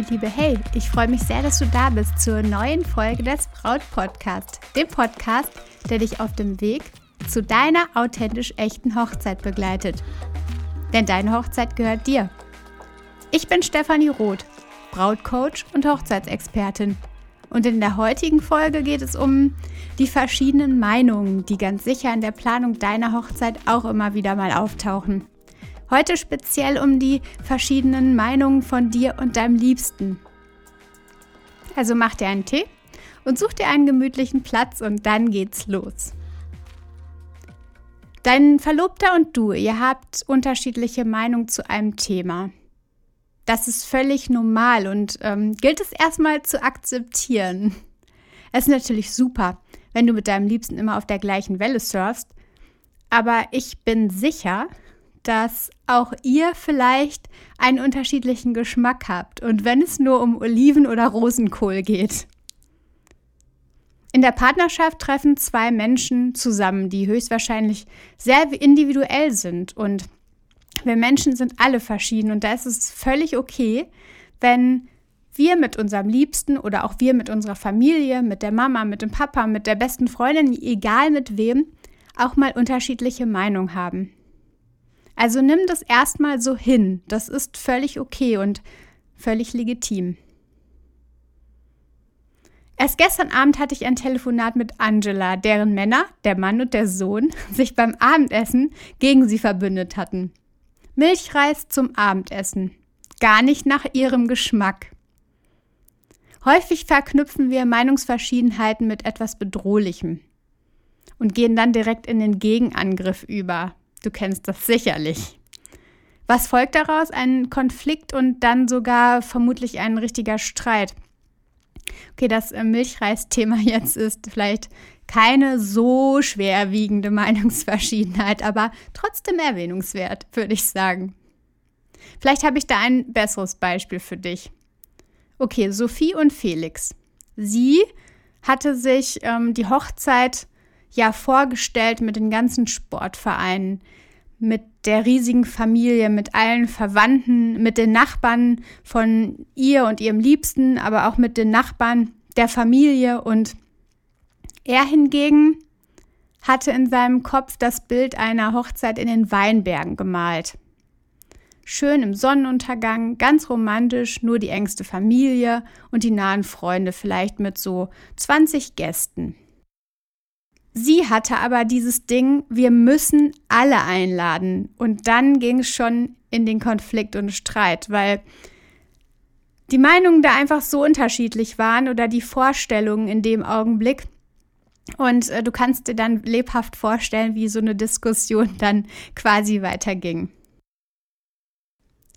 meine Liebe. Hey, ich freue mich sehr, dass du da bist zur neuen Folge des Braut Podcast, dem Podcast, der dich auf dem Weg zu deiner authentisch echten Hochzeit begleitet. Denn deine Hochzeit gehört dir. Ich bin Stefanie Roth, Brautcoach und Hochzeitsexpertin. Und in der heutigen Folge geht es um die verschiedenen Meinungen, die ganz sicher in der Planung deiner Hochzeit auch immer wieder mal auftauchen. Heute speziell um die verschiedenen Meinungen von dir und deinem Liebsten. Also mach dir einen Tee und such dir einen gemütlichen Platz und dann geht's los. Dein Verlobter und du, ihr habt unterschiedliche Meinungen zu einem Thema. Das ist völlig normal und ähm, gilt es erstmal zu akzeptieren. Es ist natürlich super, wenn du mit deinem Liebsten immer auf der gleichen Welle surfst, aber ich bin sicher, dass auch ihr vielleicht einen unterschiedlichen Geschmack habt und wenn es nur um Oliven oder Rosenkohl geht. In der Partnerschaft treffen zwei Menschen zusammen, die höchstwahrscheinlich sehr individuell sind und wir Menschen sind alle verschieden und da ist es völlig okay, wenn wir mit unserem Liebsten oder auch wir mit unserer Familie, mit der Mama, mit dem Papa, mit der besten Freundin, egal mit wem, auch mal unterschiedliche Meinungen haben. Also nimm das erstmal so hin. Das ist völlig okay und völlig legitim. Erst gestern Abend hatte ich ein Telefonat mit Angela, deren Männer, der Mann und der Sohn, sich beim Abendessen gegen sie verbündet hatten. Milchreis zum Abendessen. Gar nicht nach ihrem Geschmack. Häufig verknüpfen wir Meinungsverschiedenheiten mit etwas Bedrohlichem und gehen dann direkt in den Gegenangriff über. Du kennst das sicherlich. Was folgt daraus? Ein Konflikt und dann sogar vermutlich ein richtiger Streit. Okay, das äh, Milchreis-Thema jetzt ist vielleicht keine so schwerwiegende Meinungsverschiedenheit, aber trotzdem erwähnungswert, würde ich sagen. Vielleicht habe ich da ein besseres Beispiel für dich. Okay, Sophie und Felix. Sie hatte sich ähm, die Hochzeit ja vorgestellt mit den ganzen Sportvereinen, mit der riesigen Familie, mit allen Verwandten, mit den Nachbarn von ihr und ihrem Liebsten, aber auch mit den Nachbarn der Familie. Und er hingegen hatte in seinem Kopf das Bild einer Hochzeit in den Weinbergen gemalt. Schön im Sonnenuntergang, ganz romantisch, nur die engste Familie und die nahen Freunde, vielleicht mit so 20 Gästen. Sie hatte aber dieses Ding, wir müssen alle einladen. Und dann ging es schon in den Konflikt und Streit, weil die Meinungen da einfach so unterschiedlich waren oder die Vorstellungen in dem Augenblick. Und äh, du kannst dir dann lebhaft vorstellen, wie so eine Diskussion dann quasi weiterging.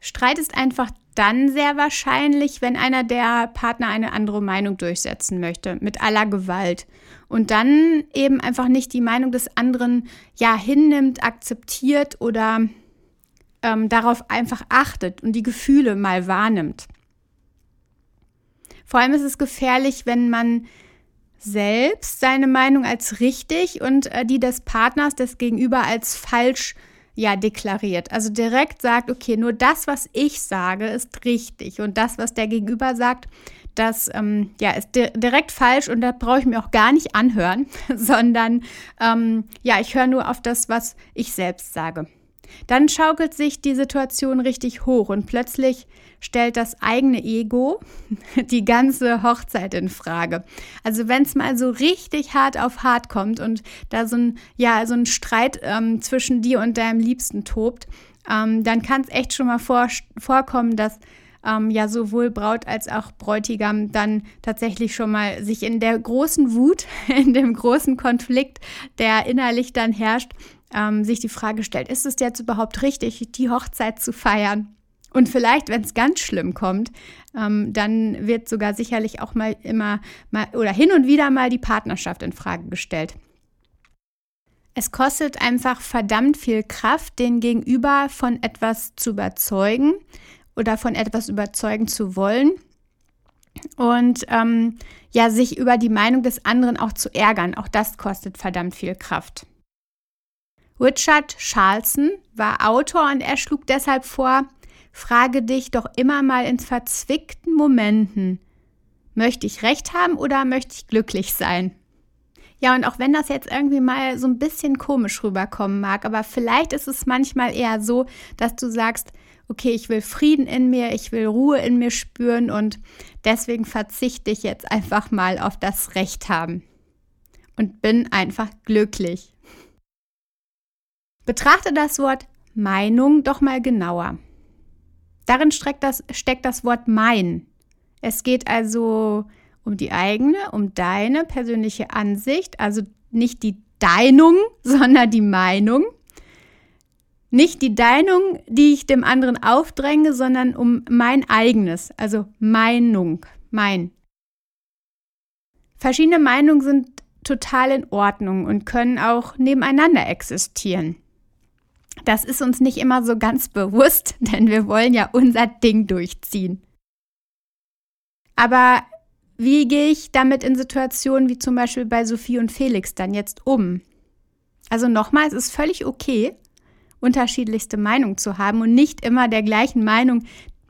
Streit ist einfach dann sehr wahrscheinlich, wenn einer der Partner eine andere Meinung durchsetzen möchte, mit aller Gewalt. Und dann eben einfach nicht die Meinung des anderen ja hinnimmt, akzeptiert oder ähm, darauf einfach achtet und die Gefühle mal wahrnimmt. Vor allem ist es gefährlich, wenn man selbst seine Meinung als richtig und äh, die des Partners, des Gegenüber als falsch ja deklariert. Also direkt sagt, okay, nur das, was ich sage, ist richtig und das, was der Gegenüber sagt, das ähm, ja, ist di direkt falsch und da brauche ich mir auch gar nicht anhören, sondern ähm, ja, ich höre nur auf das, was ich selbst sage. Dann schaukelt sich die Situation richtig hoch und plötzlich stellt das eigene Ego die ganze Hochzeit in Frage. Also wenn es mal so richtig hart auf hart kommt und da so ein, ja, so ein Streit ähm, zwischen dir und deinem Liebsten tobt, ähm, dann kann es echt schon mal vor, vorkommen, dass ähm, ja sowohl Braut als auch Bräutigam dann tatsächlich schon mal sich in der großen Wut, in dem großen Konflikt, der innerlich dann herrscht, ähm, sich die Frage stellt, ist es jetzt überhaupt richtig, die Hochzeit zu feiern? Und vielleicht, wenn es ganz schlimm kommt, ähm, dann wird sogar sicherlich auch mal immer mal oder hin und wieder mal die Partnerschaft in Frage gestellt. Es kostet einfach verdammt viel Kraft, den Gegenüber von etwas zu überzeugen oder von etwas überzeugen zu wollen und ähm, ja, sich über die Meinung des anderen auch zu ärgern. Auch das kostet verdammt viel Kraft. Richard Charlson war Autor und er schlug deshalb vor, frage dich doch immer mal in verzwickten Momenten, möchte ich recht haben oder möchte ich glücklich sein? Ja, und auch wenn das jetzt irgendwie mal so ein bisschen komisch rüberkommen mag, aber vielleicht ist es manchmal eher so, dass du sagst, okay, ich will Frieden in mir, ich will Ruhe in mir spüren und deswegen verzichte ich jetzt einfach mal auf das Recht haben und bin einfach glücklich. Betrachte das Wort Meinung doch mal genauer. Darin steckt das, steckt das Wort mein. Es geht also um die eigene, um deine persönliche Ansicht, also nicht die Deinung, sondern die Meinung. Nicht die Deinung, die ich dem anderen aufdränge, sondern um mein eigenes, also Meinung, mein. Verschiedene Meinungen sind total in Ordnung und können auch nebeneinander existieren. Das ist uns nicht immer so ganz bewusst, denn wir wollen ja unser Ding durchziehen. Aber wie gehe ich damit in Situationen wie zum Beispiel bei Sophie und Felix dann jetzt um? Also nochmal, es ist völlig okay, unterschiedlichste Meinungen zu haben und nicht immer der gleichen Meinung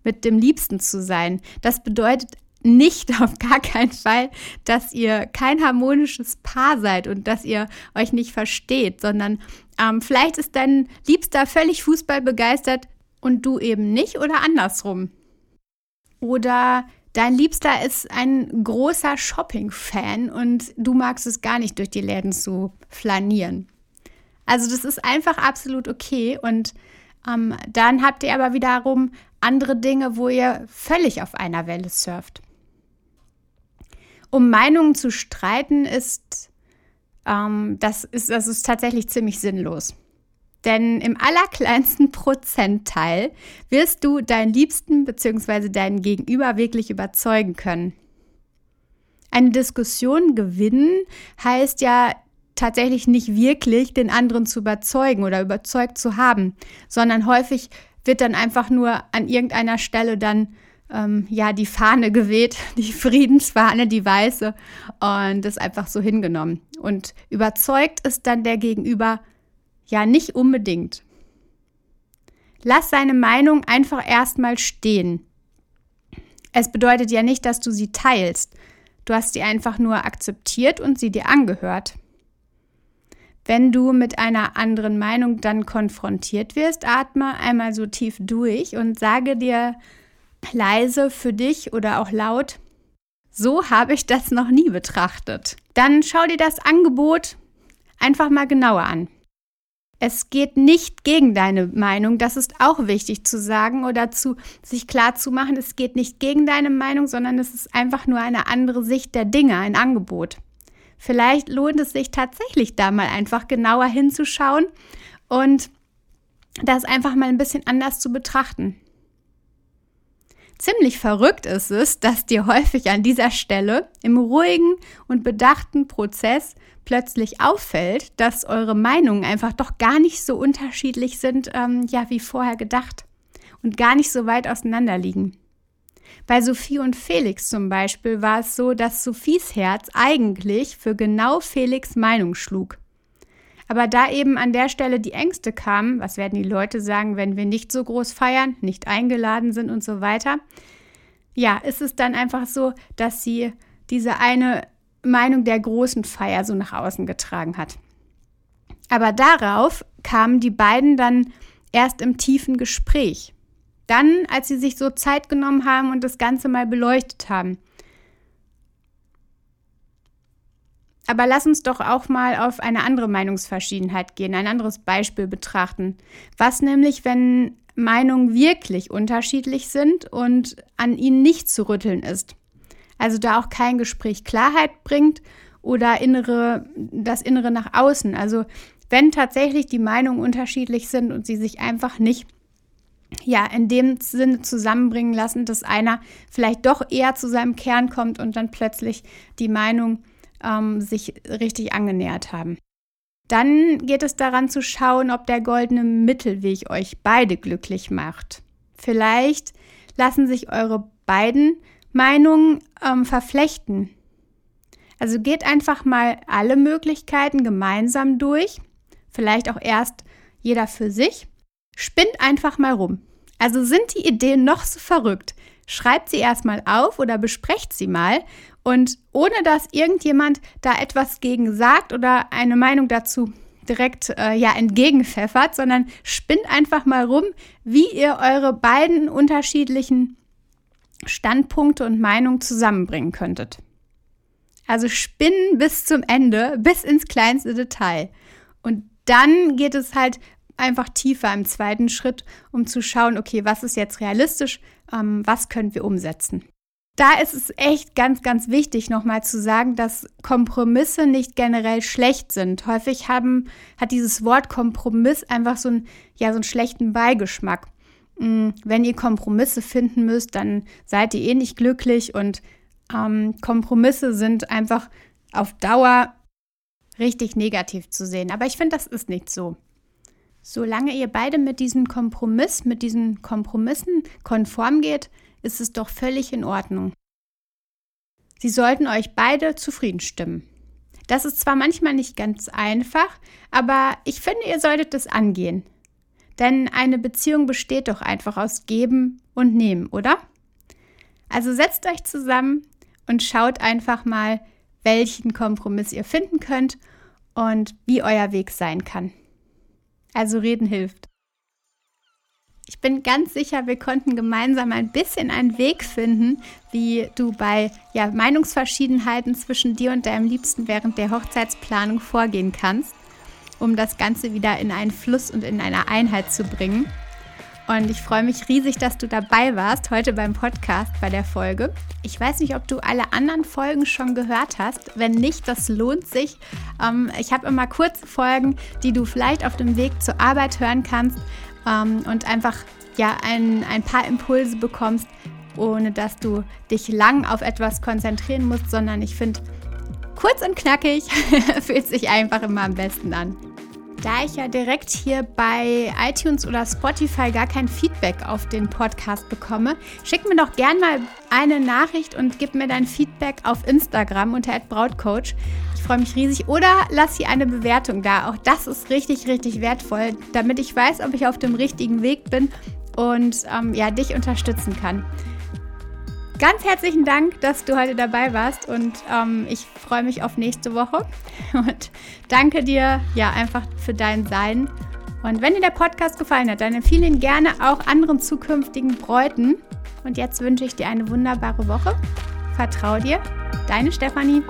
mit dem Liebsten zu sein. Das bedeutet nicht auf gar keinen Fall, dass ihr kein harmonisches Paar seid und dass ihr euch nicht versteht, sondern ähm, vielleicht ist dein Liebster völlig Fußball begeistert und du eben nicht oder andersrum. Oder dein Liebster ist ein großer Shopping-Fan und du magst es gar nicht durch die Läden zu flanieren. Also das ist einfach absolut okay und ähm, dann habt ihr aber wiederum andere Dinge, wo ihr völlig auf einer Welle surft. Um Meinungen zu streiten ist, ähm, das ist, das ist tatsächlich ziemlich sinnlos. Denn im allerkleinsten Prozentteil wirst du deinen Liebsten bzw. deinen Gegenüber wirklich überzeugen können. Eine Diskussion gewinnen heißt ja tatsächlich nicht wirklich den anderen zu überzeugen oder überzeugt zu haben, sondern häufig wird dann einfach nur an irgendeiner Stelle dann ähm, ja die Fahne geweht, die Friedensfahne, die weiße und das einfach so hingenommen. Und überzeugt ist dann der Gegenüber ja nicht unbedingt. Lass seine Meinung einfach erstmal stehen. Es bedeutet ja nicht, dass du sie teilst. Du hast sie einfach nur akzeptiert und sie dir angehört. Wenn du mit einer anderen Meinung dann konfrontiert wirst, atme einmal so tief durch und sage dir leise für dich oder auch laut, so habe ich das noch nie betrachtet. Dann schau dir das Angebot einfach mal genauer an. Es geht nicht gegen deine Meinung, das ist auch wichtig zu sagen oder zu sich klar zu machen. Es geht nicht gegen deine Meinung, sondern es ist einfach nur eine andere Sicht der Dinge, ein Angebot. Vielleicht lohnt es sich tatsächlich da mal einfach genauer hinzuschauen und das einfach mal ein bisschen anders zu betrachten. Ziemlich verrückt ist es, dass dir häufig an dieser Stelle im ruhigen und bedachten Prozess plötzlich auffällt, dass eure Meinungen einfach doch gar nicht so unterschiedlich sind, ähm, ja, wie vorher gedacht und gar nicht so weit auseinander liegen. Bei Sophie und Felix zum Beispiel war es so, dass Sophies Herz eigentlich für genau Felix Meinung schlug. Aber da eben an der Stelle die Ängste kamen, was werden die Leute sagen, wenn wir nicht so groß feiern, nicht eingeladen sind und so weiter, ja, ist es dann einfach so, dass sie diese eine Meinung der großen Feier so nach außen getragen hat. Aber darauf kamen die beiden dann erst im tiefen Gespräch. Dann, als sie sich so Zeit genommen haben und das Ganze mal beleuchtet haben. Aber lass uns doch auch mal auf eine andere Meinungsverschiedenheit gehen, ein anderes Beispiel betrachten. Was nämlich, wenn Meinungen wirklich unterschiedlich sind und an ihnen nicht zu rütteln ist? Also da auch kein Gespräch Klarheit bringt oder innere, das Innere nach außen. Also wenn tatsächlich die Meinungen unterschiedlich sind und sie sich einfach nicht ja, in dem Sinne zusammenbringen lassen, dass einer vielleicht doch eher zu seinem Kern kommt und dann plötzlich die Meinung ähm, sich richtig angenähert haben. Dann geht es daran zu schauen, ob der goldene Mittelweg euch beide glücklich macht. Vielleicht lassen sich eure beiden Meinungen ähm, verflechten. Also geht einfach mal alle Möglichkeiten gemeinsam durch, vielleicht auch erst jeder für sich Spinnt einfach mal rum. Also sind die Ideen noch so verrückt? Schreibt sie erstmal auf oder besprecht sie mal und ohne dass irgendjemand da etwas gegen sagt oder eine Meinung dazu direkt äh, ja entgegenpfeffert, sondern spinnt einfach mal rum, wie ihr eure beiden unterschiedlichen Standpunkte und Meinungen zusammenbringen könntet. Also spinnen bis zum Ende, bis ins kleinste Detail. Und dann geht es halt einfach tiefer im zweiten Schritt, um zu schauen, okay, was ist jetzt realistisch, ähm, was können wir umsetzen. Da ist es echt ganz, ganz wichtig, nochmal zu sagen, dass Kompromisse nicht generell schlecht sind. Häufig haben, hat dieses Wort Kompromiss einfach so, ein, ja, so einen schlechten Beigeschmack. Mm, wenn ihr Kompromisse finden müsst, dann seid ihr eh nicht glücklich und ähm, Kompromisse sind einfach auf Dauer richtig negativ zu sehen. Aber ich finde, das ist nicht so. Solange ihr beide mit diesem Kompromiss, mit diesen Kompromissen konform geht, ist es doch völlig in Ordnung. Sie sollten euch beide zufrieden stimmen. Das ist zwar manchmal nicht ganz einfach, aber ich finde, ihr solltet es angehen. Denn eine Beziehung besteht doch einfach aus Geben und Nehmen, oder? Also setzt euch zusammen und schaut einfach mal, welchen Kompromiss ihr finden könnt und wie euer Weg sein kann. Also reden hilft. Ich bin ganz sicher, wir konnten gemeinsam ein bisschen einen Weg finden, wie du bei ja, Meinungsverschiedenheiten zwischen dir und deinem Liebsten während der Hochzeitsplanung vorgehen kannst, um das Ganze wieder in einen Fluss und in eine Einheit zu bringen. Und ich freue mich riesig, dass du dabei warst heute beim Podcast bei der Folge. Ich weiß nicht, ob du alle anderen Folgen schon gehört hast. Wenn nicht, das lohnt sich. Ähm, ich habe immer kurze Folgen, die du vielleicht auf dem Weg zur Arbeit hören kannst ähm, und einfach ja, ein, ein paar Impulse bekommst, ohne dass du dich lang auf etwas konzentrieren musst, sondern ich finde, kurz und knackig fühlt sich einfach immer am besten an. Da ich ja direkt hier bei iTunes oder Spotify gar kein Feedback auf den Podcast bekomme, schick mir doch gern mal eine Nachricht und gib mir dein Feedback auf Instagram unter @brautcoach. Ich freue mich riesig. Oder lass hier eine Bewertung da. Auch das ist richtig, richtig wertvoll, damit ich weiß, ob ich auf dem richtigen Weg bin und ähm, ja, dich unterstützen kann. Ganz herzlichen Dank, dass du heute dabei warst und ähm, ich freue mich auf nächste Woche und danke dir ja einfach für dein Sein. Und wenn dir der Podcast gefallen hat, dann empfehle ihn gerne auch anderen zukünftigen Bräuten. Und jetzt wünsche ich dir eine wunderbare Woche. Vertrau dir, deine Stefanie.